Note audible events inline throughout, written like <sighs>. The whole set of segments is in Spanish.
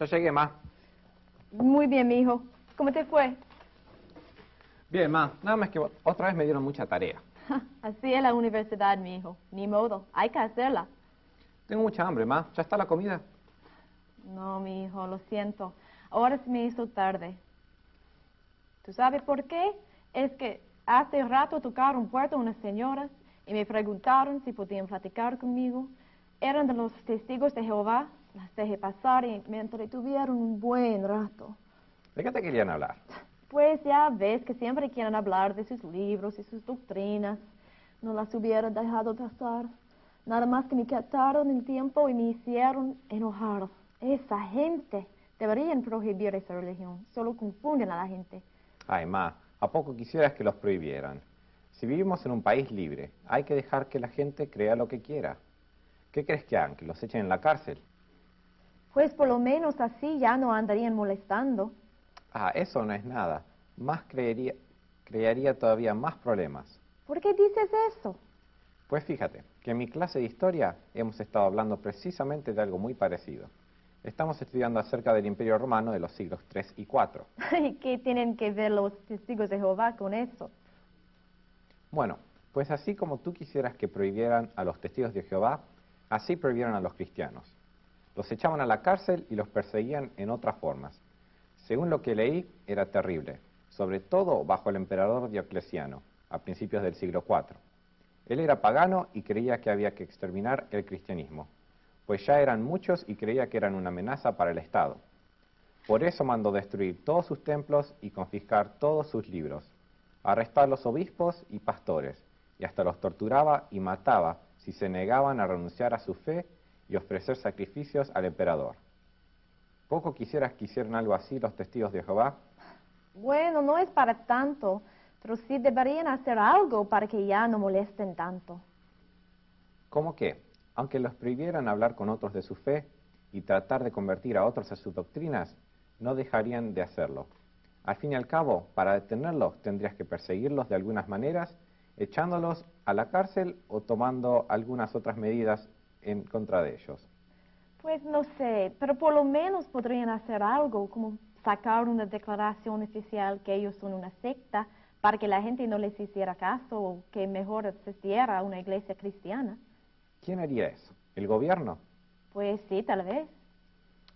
Ya llegué, ma. Muy bien, mi hijo. ¿Cómo te fue? Bien, ma. Nada más que otra vez me dieron mucha tarea. <laughs> Así es la universidad, mi hijo. Ni modo, hay que hacerla. Tengo mucha hambre, ma. ¿Ya está la comida? No, mi hijo, lo siento. Ahora se me hizo tarde. ¿Tú sabes por qué? Es que hace rato tocaron puerta unas señoras y me preguntaron si podían platicar conmigo. Eran de los testigos de Jehová. Las dejé pasar y me entretuvieron un buen rato. ¿De qué te querían hablar? Pues ya ves que siempre quieren hablar de sus libros y sus doctrinas. No las hubiera dejado pasar. Nada más que me quitaron el tiempo y me hicieron enojar. Esa gente deberían prohibir esa religión. Solo confunden a la gente. Ay, ma, ¿a poco quisieras que los prohibieran? Si vivimos en un país libre, hay que dejar que la gente crea lo que quiera. ¿Qué crees que hagan? ¿Que los echen en la cárcel? Pues por lo menos así ya no andarían molestando. Ah, eso no es nada. Más creería, crearía todavía más problemas. ¿Por qué dices eso? Pues fíjate, que en mi clase de historia hemos estado hablando precisamente de algo muy parecido. Estamos estudiando acerca del Imperio Romano de los siglos 3 y 4. <laughs> ¿Y qué tienen que ver los testigos de Jehová con eso? Bueno, pues así como tú quisieras que prohibieran a los testigos de Jehová, así prohibieron a los cristianos. Los echaban a la cárcel y los perseguían en otras formas. Según lo que leí, era terrible, sobre todo bajo el emperador Diocleciano, a principios del siglo IV. Él era pagano y creía que había que exterminar el cristianismo, pues ya eran muchos y creía que eran una amenaza para el Estado. Por eso mandó destruir todos sus templos y confiscar todos sus libros, arrestar a los obispos y pastores, y hasta los torturaba y mataba si se negaban a renunciar a su fe y ofrecer sacrificios al emperador. ¿Poco quisieras que hicieran algo así los testigos de Jehová? Bueno, no es para tanto, pero sí deberían hacer algo para que ya no molesten tanto. ¿Cómo que? Aunque los prohibieran hablar con otros de su fe y tratar de convertir a otros a sus doctrinas, no dejarían de hacerlo. Al fin y al cabo, para detenerlos tendrías que perseguirlos de algunas maneras, echándolos a la cárcel o tomando algunas otras medidas en contra de ellos. Pues no sé, pero por lo menos podrían hacer algo, como sacar una declaración oficial que ellos son una secta para que la gente no les hiciera caso o que mejor asistiera a una iglesia cristiana. ¿Quién haría eso? ¿El gobierno? Pues sí, tal vez.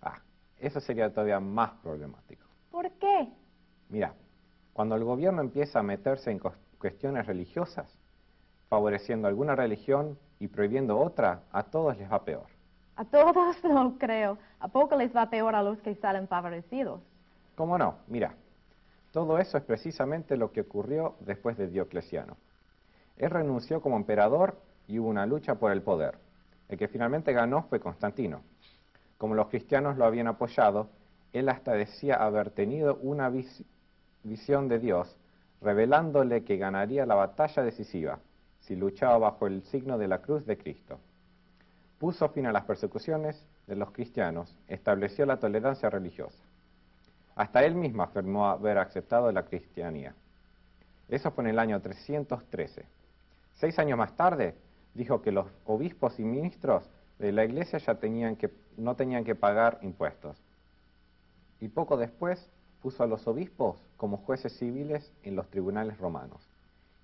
Ah, eso sería todavía más problemático. ¿Por qué? Mira, cuando el gobierno empieza a meterse en cuestiones religiosas, favoreciendo alguna religión y prohibiendo otra, a todos les va peor. A todos <laughs> no creo. ¿A poco les va peor a los que salen favorecidos? ¿Cómo no? Mira, todo eso es precisamente lo que ocurrió después de Diocleciano. Él renunció como emperador y hubo una lucha por el poder. El que finalmente ganó fue Constantino. Como los cristianos lo habían apoyado, él hasta decía haber tenido una visión de Dios, revelándole que ganaría la batalla decisiva si luchaba bajo el signo de la cruz de Cristo. Puso fin a las persecuciones de los cristianos, estableció la tolerancia religiosa. Hasta él mismo afirmó haber aceptado la cristianía. Eso fue en el año 313. Seis años más tarde, dijo que los obispos y ministros de la iglesia ya tenían que, no tenían que pagar impuestos. Y poco después puso a los obispos como jueces civiles en los tribunales romanos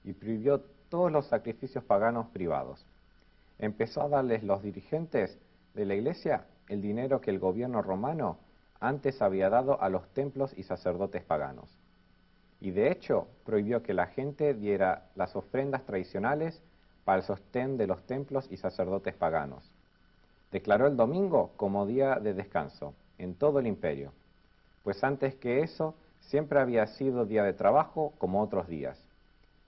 y prohibió todos los sacrificios paganos privados. Empezó a darles los dirigentes de la iglesia el dinero que el gobierno romano antes había dado a los templos y sacerdotes paganos. Y de hecho prohibió que la gente diera las ofrendas tradicionales para el sostén de los templos y sacerdotes paganos. Declaró el domingo como día de descanso en todo el imperio, pues antes que eso siempre había sido día de trabajo como otros días.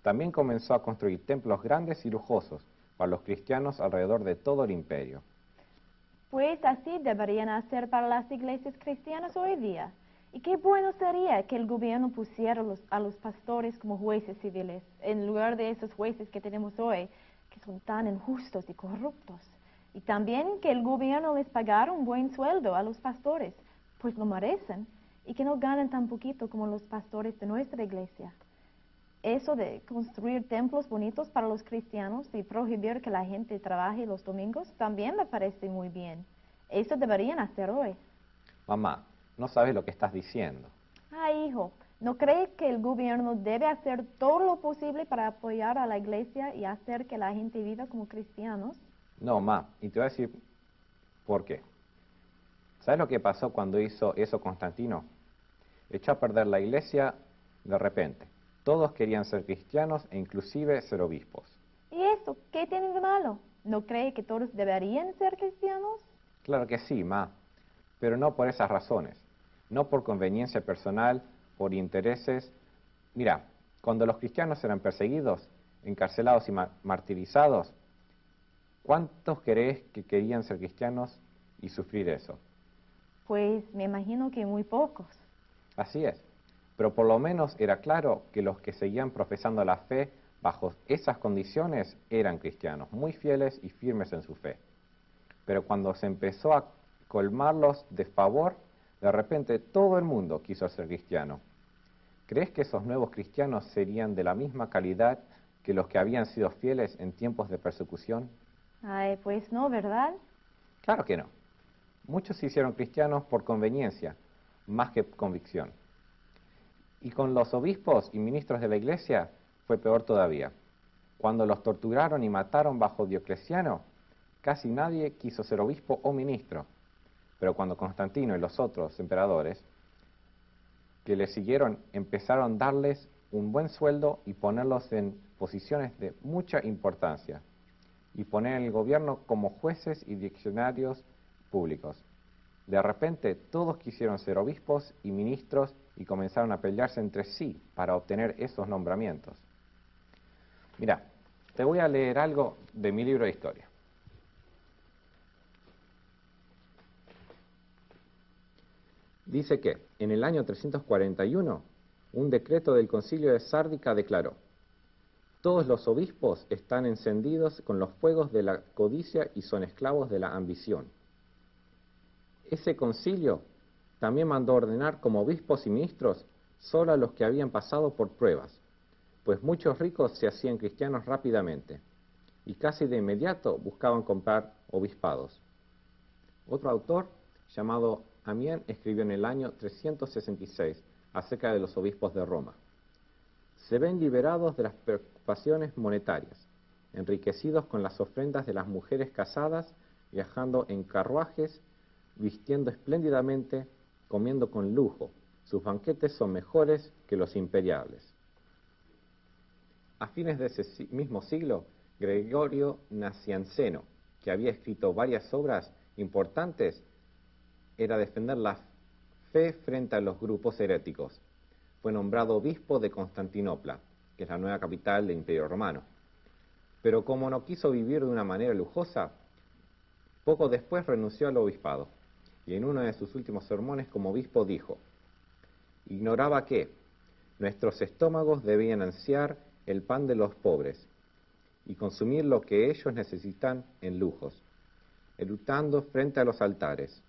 También comenzó a construir templos grandes y lujosos para los cristianos alrededor de todo el imperio. Pues así deberían hacer para las iglesias cristianas hoy día. Y qué bueno sería que el gobierno pusiera a los pastores como jueces civiles, en lugar de esos jueces que tenemos hoy, que son tan injustos y corruptos. Y también que el gobierno les pagara un buen sueldo a los pastores, pues lo merecen, y que no ganen tan poquito como los pastores de nuestra iglesia eso de construir templos bonitos para los cristianos y prohibir que la gente trabaje los domingos también me parece muy bien. Eso deberían hacer hoy. Mamá, no sabes lo que estás diciendo. Ah, hijo, ¿no crees que el gobierno debe hacer todo lo posible para apoyar a la iglesia y hacer que la gente viva como cristianos? No, ma, y te voy a decir por qué. ¿Sabes lo que pasó cuando hizo eso Constantino? Echó a perder la iglesia de repente. Todos querían ser cristianos e inclusive ser obispos. ¿Y eso? ¿Qué tiene de malo? ¿No cree que todos deberían ser cristianos? Claro que sí, ma, pero no por esas razones, no por conveniencia personal, por intereses. Mira, cuando los cristianos eran perseguidos, encarcelados y martirizados, ¿cuántos crees que querían ser cristianos y sufrir eso? Pues me imagino que muy pocos. Así es, pero por lo menos era claro que los que seguían profesando la fe bajo esas condiciones eran cristianos, muy fieles y firmes en su fe. Pero cuando se empezó a colmarlos de favor, de repente todo el mundo quiso ser cristiano. ¿Crees que esos nuevos cristianos serían de la misma calidad que los que habían sido fieles en tiempos de persecución? Ay, pues no, ¿verdad? Claro que no. Muchos se hicieron cristianos por conveniencia, más que convicción. Y con los obispos y ministros de la iglesia fue peor todavía. Cuando los torturaron y mataron bajo Diocleciano, casi nadie quiso ser obispo o ministro. Pero cuando Constantino y los otros emperadores que le siguieron empezaron a darles un buen sueldo y ponerlos en posiciones de mucha importancia y poner el gobierno como jueces y diccionarios públicos. De repente todos quisieron ser obispos y ministros y comenzaron a pelearse entre sí para obtener esos nombramientos. Mira, te voy a leer algo de mi libro de historia. Dice que en el año 341 un decreto del concilio de Sárdica declaró, todos los obispos están encendidos con los fuegos de la codicia y son esclavos de la ambición. Ese concilio también mandó ordenar como obispos y ministros solo a los que habían pasado por pruebas, pues muchos ricos se hacían cristianos rápidamente y casi de inmediato buscaban comprar obispados. Otro autor, llamado Amien, escribió en el año 366 acerca de los obispos de Roma. Se ven liberados de las preocupaciones monetarias, enriquecidos con las ofrendas de las mujeres casadas, viajando en carruajes, vistiendo espléndidamente, comiendo con lujo. Sus banquetes son mejores que los imperiales. A fines de ese mismo siglo, Gregorio Nacianceno, que había escrito varias obras importantes, era defender la fe frente a los grupos heréticos. Fue nombrado obispo de Constantinopla, que es la nueva capital del Imperio Romano. Pero como no quiso vivir de una manera lujosa, poco después renunció al obispado y en uno de sus últimos sermones como obispo dijo, ignoraba que nuestros estómagos debían ansiar el pan de los pobres y consumir lo que ellos necesitan en lujos, eructando frente a los altares.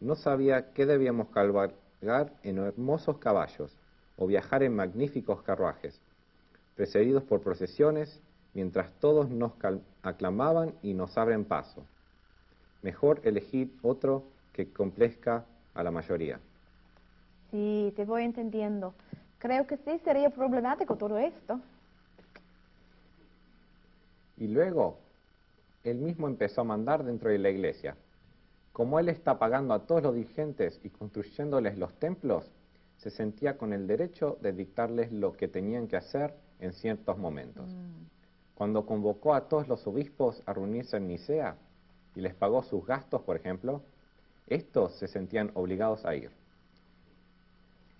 No sabía que debíamos cabalgar en hermosos caballos o viajar en magníficos carruajes, precedidos por procesiones, mientras todos nos aclamaban y nos abren paso. Mejor elegir otro que complezca a la mayoría. Sí, te voy entendiendo. Creo que sí sería problemático todo esto. Y luego, él mismo empezó a mandar dentro de la iglesia. Como él está pagando a todos los dirigentes y construyéndoles los templos, se sentía con el derecho de dictarles lo que tenían que hacer en ciertos momentos. Mm. Cuando convocó a todos los obispos a reunirse en Nicea y les pagó sus gastos, por ejemplo, estos se sentían obligados a ir.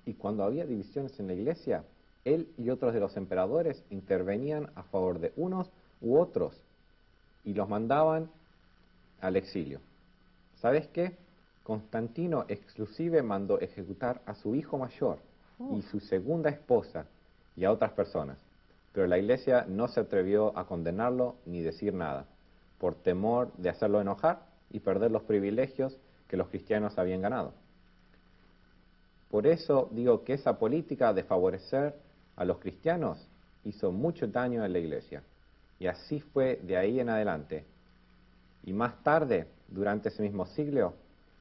Y cuando había divisiones en la iglesia, él y otros de los emperadores intervenían a favor de unos u otros y los mandaban al exilio. ¿Sabes qué? Constantino exclusive mandó ejecutar a su hijo mayor y su segunda esposa y a otras personas, pero la iglesia no se atrevió a condenarlo ni decir nada, por temor de hacerlo enojar y perder los privilegios que los cristianos habían ganado. Por eso digo que esa política de favorecer a los cristianos hizo mucho daño en la iglesia. Y así fue de ahí en adelante. Y más tarde, durante ese mismo siglo,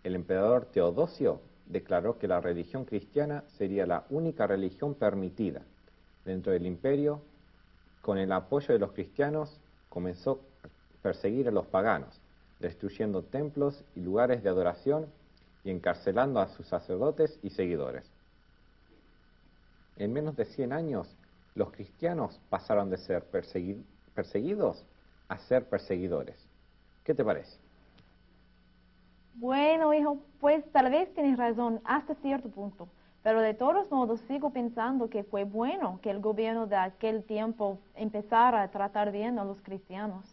el emperador Teodosio declaró que la religión cristiana sería la única religión permitida dentro del imperio. Con el apoyo de los cristianos comenzó a perseguir a los paganos, destruyendo templos y lugares de adoración y encarcelando a sus sacerdotes y seguidores. En menos de 100 años, los cristianos pasaron de ser perseguidos a ser perseguidores. ¿Qué te parece? Bueno, hijo, pues tal vez tienes razón hasta cierto punto, pero de todos modos sigo pensando que fue bueno que el gobierno de aquel tiempo empezara a tratar bien a los cristianos.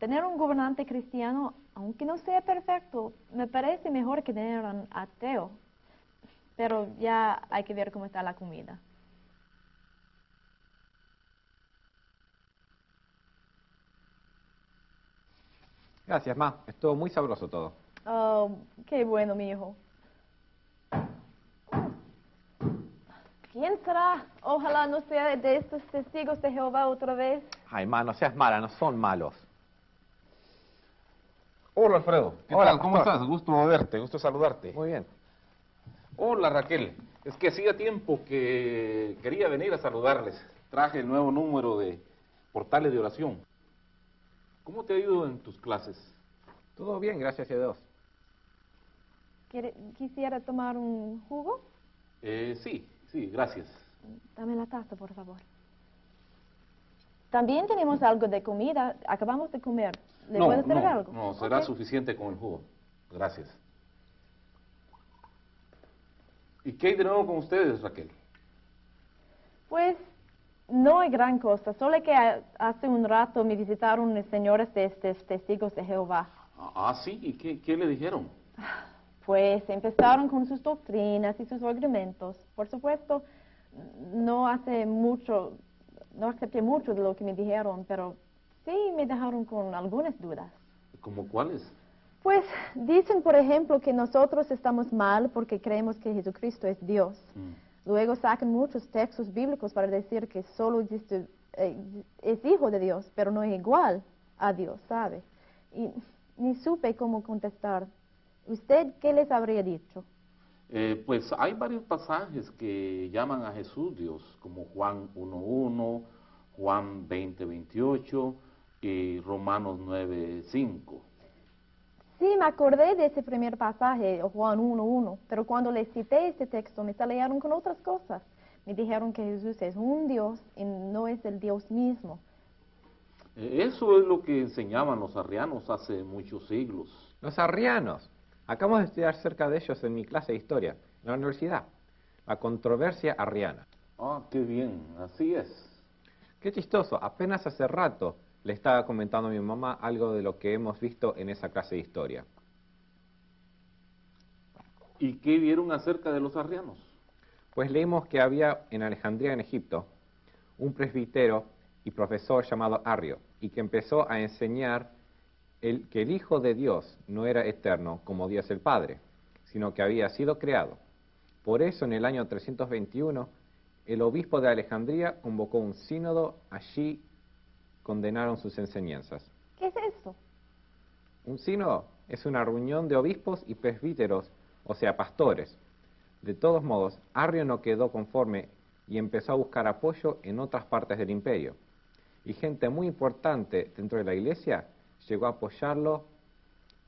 Tener un gobernante cristiano, aunque no sea perfecto, me parece mejor que tener un ateo. Pero ya hay que ver cómo está la comida. Gracias, Ma. Estuvo muy sabroso todo. Oh, qué bueno, mi hijo. ¿Quién será? Ojalá no sea de estos testigos de Jehová otra vez. Ay, ma, no seas mala, no son malos. Hola, Alfredo. ¿Qué tal? ¿Cómo estás? Gusto verte, gusto saludarte. Muy bien. Hola, Raquel. Es que hacía tiempo que quería venir a saludarles. Traje el nuevo número de portales de oración. ¿Cómo te ha ido en tus clases? Todo bien, gracias a Dios. ¿Quisiera tomar un jugo? Eh, sí, sí, gracias. Dame la taza, por favor. También tenemos algo de comida. Acabamos de comer. ¿Le no, puedo no, algo? No, será suficiente con el jugo. Gracias. ¿Y qué hay de nuevo con ustedes, Raquel? Pues no hay gran cosa, solo que hace un rato me visitaron señores de estos testigos de Jehová. Ah, sí, ¿y qué, qué le dijeron? <sighs> Pues empezaron con sus doctrinas y sus argumentos. Por supuesto, no hace mucho, no acepté mucho de lo que me dijeron, pero sí me dejaron con algunas dudas. ¿Cómo cuáles? Pues dicen, por ejemplo, que nosotros estamos mal porque creemos que Jesucristo es Dios. Mm. Luego sacan muchos textos bíblicos para decir que solo existe, eh, es hijo de Dios, pero no es igual a Dios, ¿sabe? Y ni supe cómo contestar. ¿Usted qué les habría dicho? Eh, pues hay varios pasajes que llaman a Jesús Dios, como Juan 1.1, Juan 20.28 y Romanos 9.5. Sí, me acordé de ese primer pasaje, Juan 1.1, pero cuando les cité este texto me salieron con otras cosas. Me dijeron que Jesús es un Dios y no es el Dios mismo. Eh, eso es lo que enseñaban los arrianos hace muchos siglos. Los arrianos. Acabamos de estudiar cerca de ellos en mi clase de historia, en la universidad. La controversia arriana. Ah, qué bien, así es. Qué chistoso, apenas hace rato le estaba comentando a mi mamá algo de lo que hemos visto en esa clase de historia. ¿Y qué vieron acerca de los arrianos? Pues leímos que había en Alejandría, en Egipto, un presbítero y profesor llamado Arrio, y que empezó a enseñar el, que el Hijo de Dios no era eterno como Dios el Padre, sino que había sido creado. Por eso en el año 321 el obispo de Alejandría convocó un sínodo, allí condenaron sus enseñanzas. ¿Qué es eso? Un sínodo es una reunión de obispos y presbíteros, o sea, pastores. De todos modos, Arrio no quedó conforme y empezó a buscar apoyo en otras partes del imperio. Y gente muy importante dentro de la iglesia llegó a apoyarlo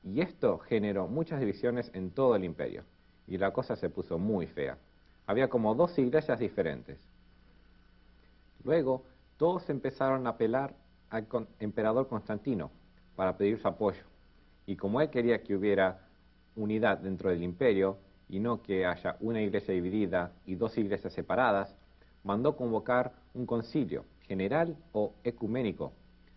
y esto generó muchas divisiones en todo el imperio y la cosa se puso muy fea. Había como dos iglesias diferentes. Luego todos empezaron a apelar al emperador Constantino para pedir su apoyo y como él quería que hubiera unidad dentro del imperio y no que haya una iglesia dividida y dos iglesias separadas, mandó convocar un concilio general o ecuménico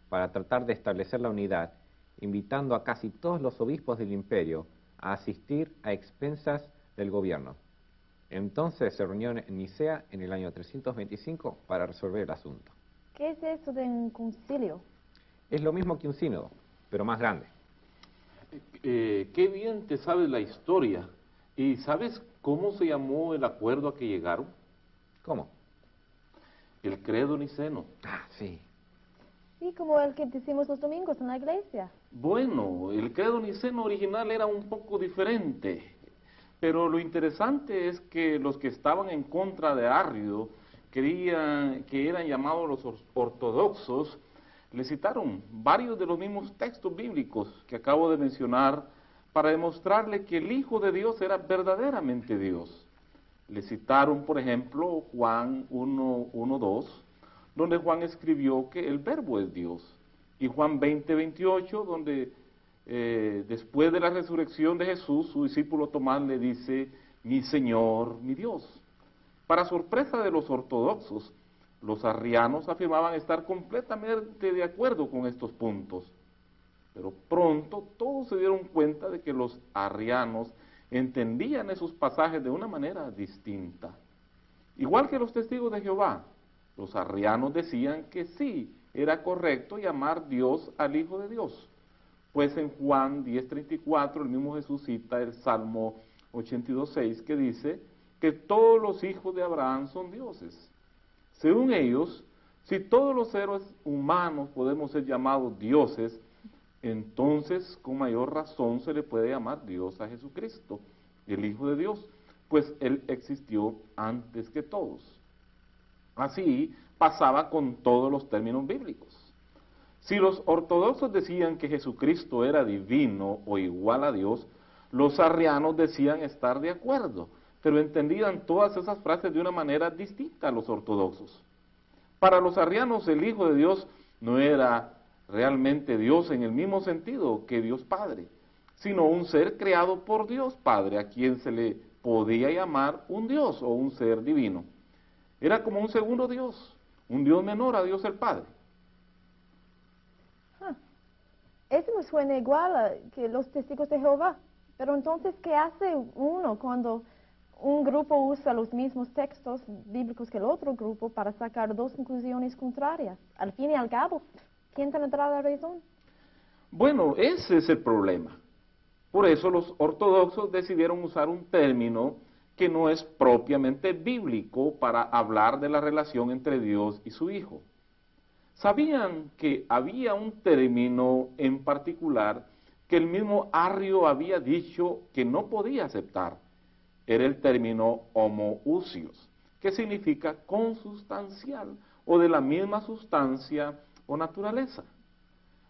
para tratar de establecer la unidad, invitando a casi todos los obispos del imperio a asistir a expensas del gobierno. Entonces se reunió en Nicea en el año 325 para resolver el asunto. ¿Qué es eso de un concilio? Es lo mismo que un sínodo, pero más grande. Eh, qué bien te sabes la historia. ¿Y sabes cómo se llamó el acuerdo a que llegaron? ¿Cómo? El credo niceno. Ah, sí. Sí, como el que decimos los domingos en la iglesia. Bueno, el credo niceno original era un poco diferente, pero lo interesante es que los que estaban en contra de Arrio, querían, que eran llamados los or- ortodoxos, le citaron varios de los mismos textos bíblicos que acabo de mencionar para demostrarle que el Hijo de Dios era verdaderamente Dios. Le citaron, por ejemplo, Juan 1, 1, 2, donde Juan escribió que el verbo es Dios. Y Juan 20, 28, donde eh, después de la resurrección de Jesús, su discípulo Tomás le dice, mi Señor, mi Dios. Para sorpresa de los ortodoxos, los arrianos afirmaban estar completamente de acuerdo con estos puntos. Pero pronto todos se dieron cuenta de que los arrianos entendían esos pasajes de una manera distinta. Igual que los testigos de Jehová, los arrianos decían que sí, era correcto llamar Dios al Hijo de Dios. Pues en Juan 10:34 el mismo Jesús cita el Salmo 82:6 que dice que todos los hijos de Abraham son dioses. Según ellos, si todos los seres humanos podemos ser llamados dioses, entonces con mayor razón se le puede llamar Dios a Jesucristo, el Hijo de Dios, pues Él existió antes que todos. Así pasaba con todos los términos bíblicos. Si los ortodoxos decían que Jesucristo era divino o igual a Dios, los arrianos decían estar de acuerdo, pero entendían todas esas frases de una manera distinta a los ortodoxos. Para los arrianos el Hijo de Dios no era realmente Dios en el mismo sentido que Dios Padre, sino un ser creado por Dios Padre, a quien se le podía llamar un Dios o un ser divino. Era como un segundo Dios, un Dios menor a Dios el Padre. Ah, Eso me suena igual a que los testigos de Jehová. Pero entonces, ¿qué hace uno cuando un grupo usa los mismos textos bíblicos que el otro grupo para sacar dos conclusiones contrarias? Al fin y al cabo, ¿quién tendrá la razón? Bueno, ese es el problema. Por eso los ortodoxos decidieron usar un término que no es propiamente bíblico para hablar de la relación entre Dios y su Hijo. Sabían que había un término en particular que el mismo Arrio había dicho que no podía aceptar. Era el término homoousios, que significa consustancial o de la misma sustancia o naturaleza.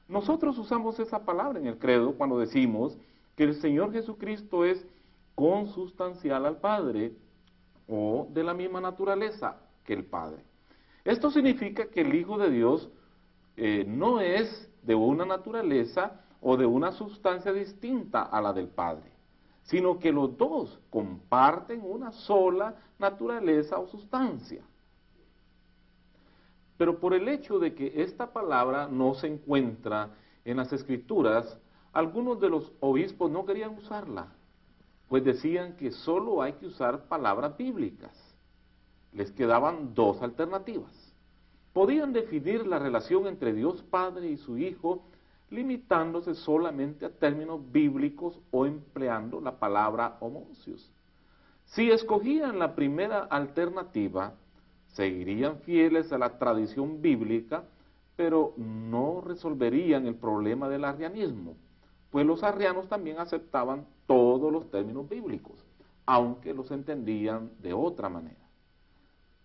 Nosotros usamos esa palabra en el credo cuando decimos que el Señor Jesucristo es consustancial al Padre o de la misma naturaleza que el Padre. Esto significa que el Hijo de Dios eh, no es de una naturaleza o de una sustancia distinta a la del Padre, sino que los dos comparten una sola naturaleza o sustancia. Pero por el hecho de que esta palabra no se encuentra en las escrituras, algunos de los obispos no querían usarla, pues decían que solo hay que usar palabras bíblicas. Les quedaban dos alternativas. Podían definir la relación entre Dios Padre y su Hijo limitándose solamente a términos bíblicos o empleando la palabra homocios. Si escogían la primera alternativa, seguirían fieles a la tradición bíblica, pero no resolverían el problema del arrianismo, pues los arrianos también aceptaban todos los términos bíblicos, aunque los entendían de otra manera.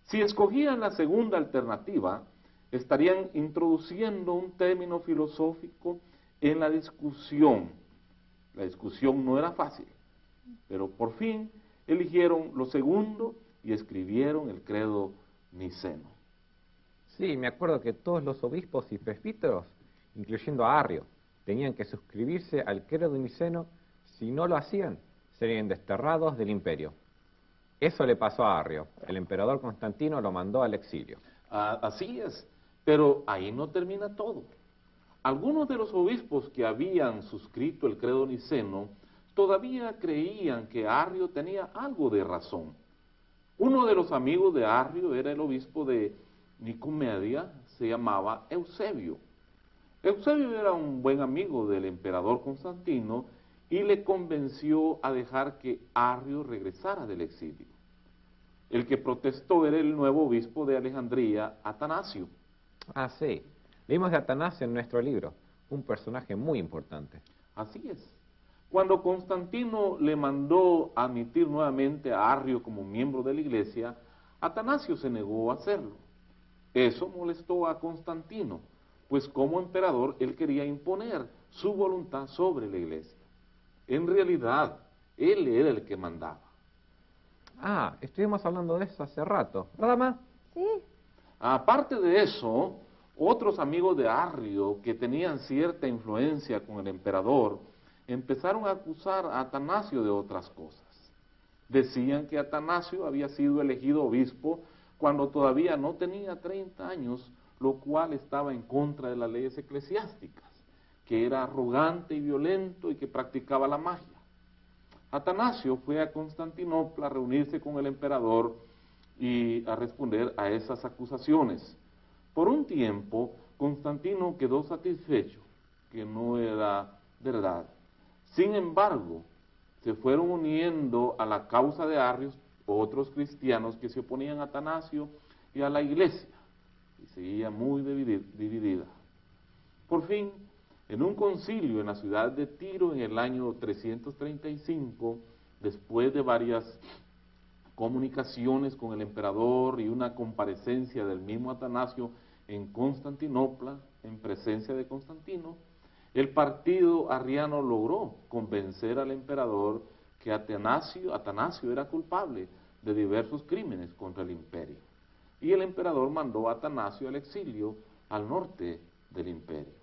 Si escogían la segunda alternativa, estarían introduciendo un término filosófico en la discusión. La discusión no era fácil, pero por fin eligieron lo segundo y escribieron el credo niceno. Sí, me acuerdo que todos los obispos y presbíteros, incluyendo a Arrio, tenían que suscribirse al credo niceno. Si no lo hacían, serían desterrados del imperio. Eso le pasó a Arrio. El emperador Constantino lo mandó al exilio. Ah, así es, pero ahí no termina todo. Algunos de los obispos que habían suscrito el credo niceno todavía creían que Arrio tenía algo de razón. Uno de los amigos de Arrio era el obispo de Nicomedia, se llamaba Eusebio. Eusebio era un buen amigo del emperador Constantino y le convenció a dejar que Arrio regresara del exilio. El que protestó era el nuevo obispo de Alejandría, Atanasio. Ah, sí. Leímos de Atanasio en nuestro libro, un personaje muy importante. Así es. Cuando Constantino le mandó admitir nuevamente a Arrio como miembro de la iglesia, Atanasio se negó a hacerlo. Eso molestó a Constantino, pues como emperador él quería imponer su voluntad sobre la iglesia. En realidad, él era el que mandaba. Ah, estuvimos hablando de eso hace rato, ¿verdad, más? Sí. Aparte de eso, otros amigos de Arrio que tenían cierta influencia con el emperador empezaron a acusar a Atanasio de otras cosas. Decían que Atanasio había sido elegido obispo cuando todavía no tenía 30 años, lo cual estaba en contra de las leyes eclesiásticas, que era arrogante y violento y que practicaba la magia. Atanasio fue a Constantinopla a reunirse con el emperador y a responder a esas acusaciones. Por un tiempo, Constantino quedó satisfecho, que no era verdad. Sin embargo, se fueron uniendo a la causa de Arrios otros cristianos que se oponían a Atanasio y a la iglesia, y seguía muy dividida. Por fin, en un concilio en la ciudad de Tiro en el año 335, después de varias comunicaciones con el emperador y una comparecencia del mismo Atanasio en Constantinopla, en presencia de Constantino, el partido arriano logró convencer al emperador que Atanasio, Atanasio era culpable de diversos crímenes contra el imperio. Y el emperador mandó a Atanasio al exilio al norte del imperio.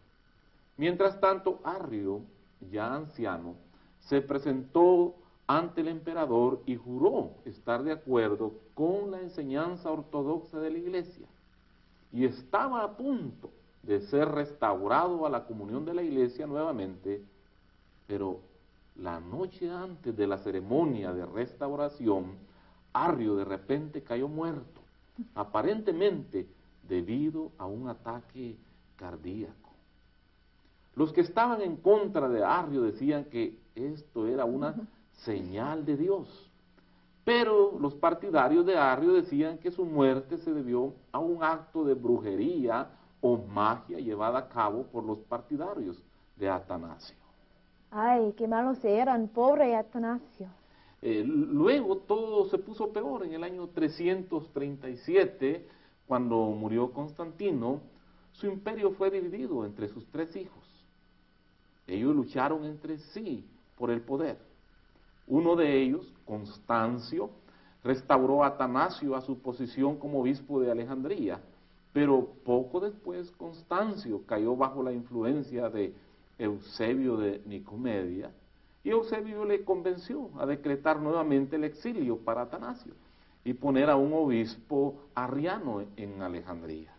Mientras tanto, Arrio, ya anciano, se presentó ante el emperador y juró estar de acuerdo con la enseñanza ortodoxa de la iglesia. Y estaba a punto de ser restaurado a la comunión de la iglesia nuevamente, pero la noche antes de la ceremonia de restauración, Arrio de repente cayó muerto, aparentemente debido a un ataque cardíaco. Los que estaban en contra de Arrio decían que esto era una señal de Dios, pero los partidarios de Arrio decían que su muerte se debió a un acto de brujería o magia llevada a cabo por los partidarios de Atanasio. Ay, qué malos eran, pobre Atanasio. Eh, luego todo se puso peor en el año 337, cuando murió Constantino, su imperio fue dividido entre sus tres hijos. Ellos lucharon entre sí por el poder. Uno de ellos, Constancio, restauró a Atanasio a su posición como obispo de Alejandría, pero poco después Constancio cayó bajo la influencia de Eusebio de Nicomedia y Eusebio le convenció a decretar nuevamente el exilio para Atanasio y poner a un obispo arriano en Alejandría.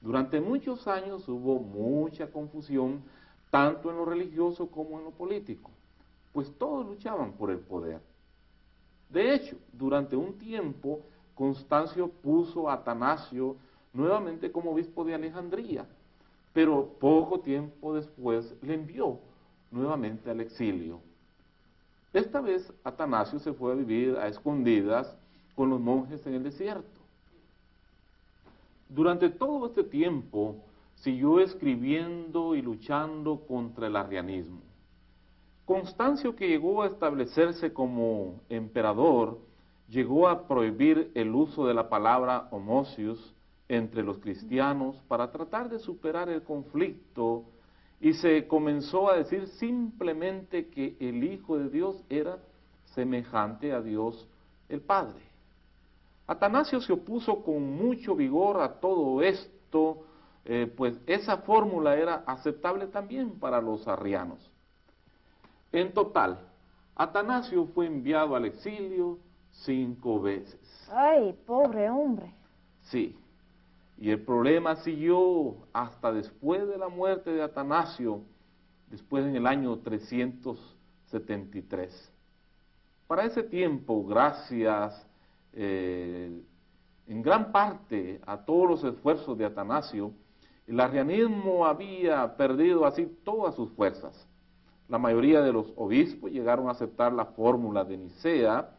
Durante muchos años hubo mucha confusión tanto en lo religioso como en lo político, pues todos luchaban por el poder. De hecho, durante un tiempo Constancio puso a Atanasio nuevamente como obispo de Alejandría, pero poco tiempo después le envió nuevamente al exilio. Esta vez Atanasio se fue a vivir a escondidas con los monjes en el desierto. Durante todo este tiempo siguió escribiendo y luchando contra el arrianismo. Constancio, que llegó a establecerse como emperador, llegó a prohibir el uso de la palabra homocius entre los cristianos para tratar de superar el conflicto y se comenzó a decir simplemente que el Hijo de Dios era semejante a Dios el Padre. Atanasio se opuso con mucho vigor a todo esto, eh, pues esa fórmula era aceptable también para los arrianos. En total, Atanasio fue enviado al exilio cinco veces. Ay, pobre hombre. Sí, y el problema siguió hasta después de la muerte de Atanasio, después en el año 373. Para ese tiempo, gracias eh, en gran parte a todos los esfuerzos de Atanasio, el arrianismo había perdido así todas sus fuerzas. La mayoría de los obispos llegaron a aceptar la fórmula de Nicea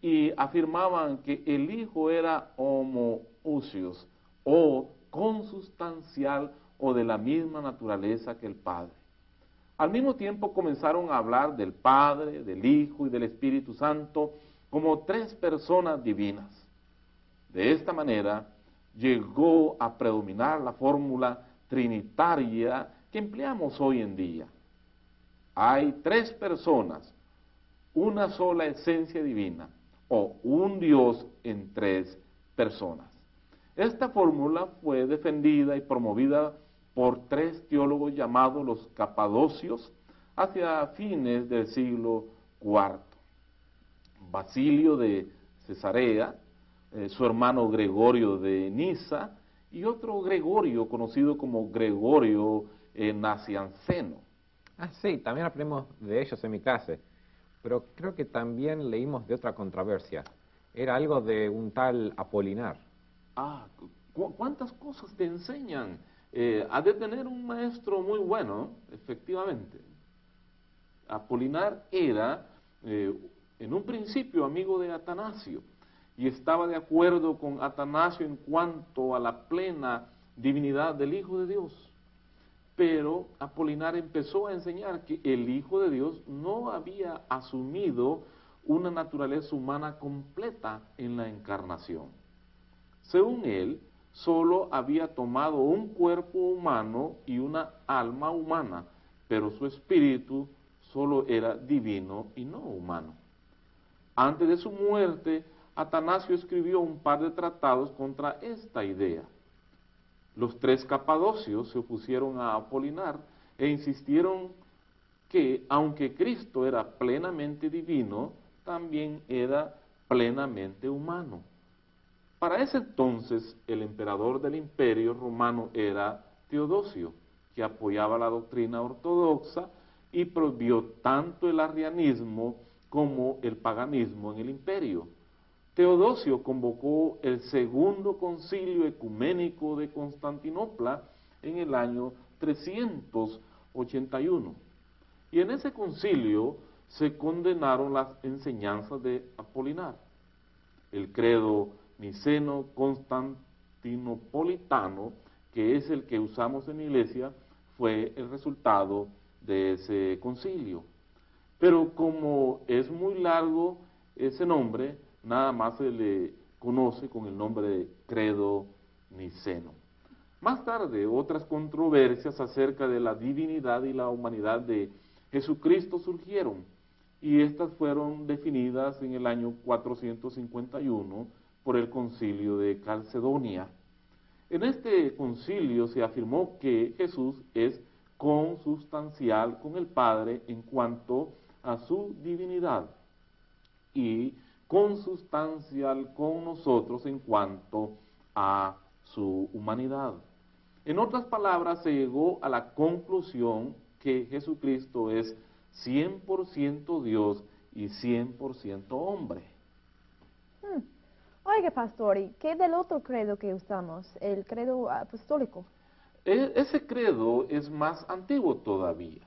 y afirmaban que el hijo era homoousios, o consustancial o de la misma naturaleza que el Padre. Al mismo tiempo comenzaron a hablar del Padre, del Hijo y del Espíritu Santo como tres personas divinas. De esta manera llegó a predominar la fórmula trinitaria que empleamos hoy en día. Hay tres personas, una sola esencia divina o un Dios en tres personas. Esta fórmula fue defendida y promovida por tres teólogos llamados los capadocios hacia fines del siglo IV. Basilio de Cesarea, eh, su hermano Gregorio de Niza y otro Gregorio conocido como Gregorio eh, Nacianceno. Ah, sí, también aprendimos de ellos en mi clase, pero creo que también leímos de otra controversia. Era algo de un tal Apolinar. Ah, ¿cuántas cosas te enseñan? Eh, ha de tener un maestro muy bueno, efectivamente. Apolinar era, eh, en un principio, amigo de Atanasio y estaba de acuerdo con Atanasio en cuanto a la plena divinidad del Hijo de Dios. Pero Apolinar empezó a enseñar que el Hijo de Dios no había asumido una naturaleza humana completa en la encarnación. Según él, solo había tomado un cuerpo humano y una alma humana, pero su espíritu solo era divino y no humano. Antes de su muerte, Atanasio escribió un par de tratados contra esta idea. Los tres capadocios se opusieron a Apolinar e insistieron que, aunque Cristo era plenamente divino, también era plenamente humano. Para ese entonces, el emperador del imperio romano era Teodosio, que apoyaba la doctrina ortodoxa y prohibió tanto el arrianismo como el paganismo en el imperio. Teodosio convocó el segundo concilio ecuménico de Constantinopla en el año 381. Y en ese concilio se condenaron las enseñanzas de Apolinar. El credo niceno constantinopolitano, que es el que usamos en iglesia, fue el resultado de ese concilio. Pero como es muy largo ese nombre, nada más se le conoce con el nombre de credo niceno. Más tarde, otras controversias acerca de la divinidad y la humanidad de Jesucristo surgieron y estas fueron definidas en el año 451 por el concilio de Calcedonia. En este concilio se afirmó que Jesús es consustancial con el Padre en cuanto a su divinidad y consustancial con nosotros en cuanto a su humanidad. En otras palabras, se llegó a la conclusión que Jesucristo es 100% Dios y 100% hombre. Hmm. Oiga, pastor, ¿y qué del otro credo que usamos, el credo apostólico? E, ese credo es más antiguo todavía.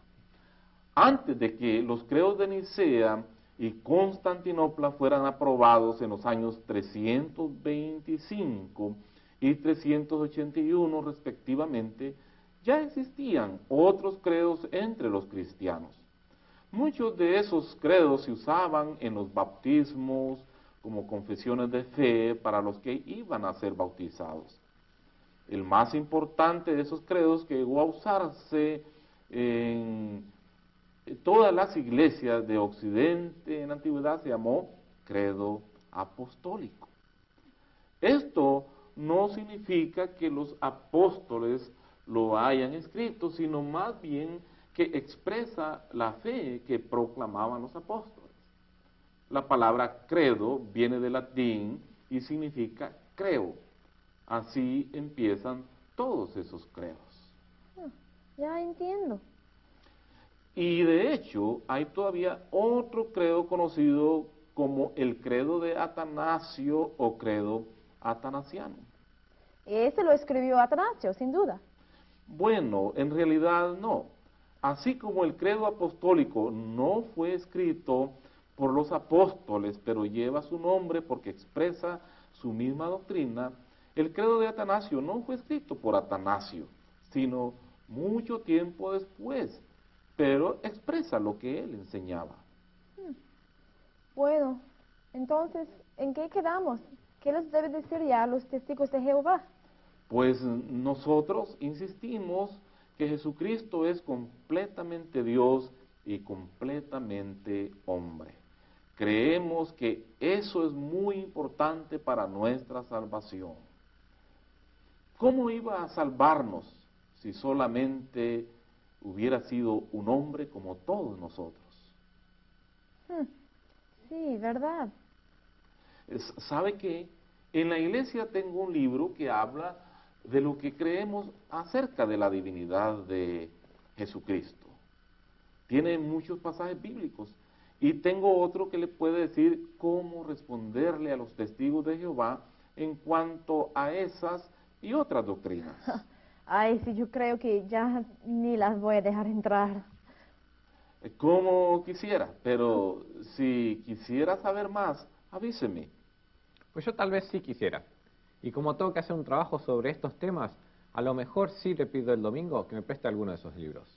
Antes de que los credos de Nicea y Constantinopla fueran aprobados en los años 325 y 381 respectivamente, ya existían otros credos entre los cristianos. Muchos de esos credos se usaban en los bautismos como confesiones de fe para los que iban a ser bautizados. El más importante de esos credos que llegó a usarse en todas las iglesias de Occidente en la antigüedad se llamó credo apostólico. Esto no significa que los apóstoles lo hayan escrito, sino más bien que expresa la fe que proclamaban los apóstoles. La palabra credo viene del latín y significa creo. Así empiezan todos esos credos. Ah, ya entiendo. Y de hecho, hay todavía otro credo conocido como el credo de Atanasio o credo atanasiano. Ese lo escribió Atanasio, sin duda. Bueno, en realidad no. Así como el credo apostólico no fue escrito por los apóstoles, pero lleva su nombre porque expresa su misma doctrina, el credo de Atanasio no fue escrito por Atanasio, sino mucho tiempo después, pero expresa lo que él enseñaba. Bueno, entonces, ¿en qué quedamos? ¿Qué les debe decir ya a los testigos de Jehová? Pues nosotros insistimos que Jesucristo es completamente Dios y completamente hombre. Creemos que eso es muy importante para nuestra salvación. ¿Cómo iba a salvarnos si solamente hubiera sido un hombre como todos nosotros? Hmm, Sí, verdad. ¿Sabe qué? En la iglesia tengo un libro que habla de lo que creemos acerca de la divinidad de Jesucristo. Tiene muchos pasajes bíblicos. Y tengo otro que le puede decir cómo responderle a los testigos de Jehová en cuanto a esas y otras doctrinas. <laughs> Ay, sí, yo creo que ya ni las voy a dejar entrar. Como quisiera, pero si quisiera saber más, avíseme. Pues yo tal vez sí quisiera. Y como tengo que hacer un trabajo sobre estos temas, a lo mejor sí le pido el domingo que me preste alguno de esos libros.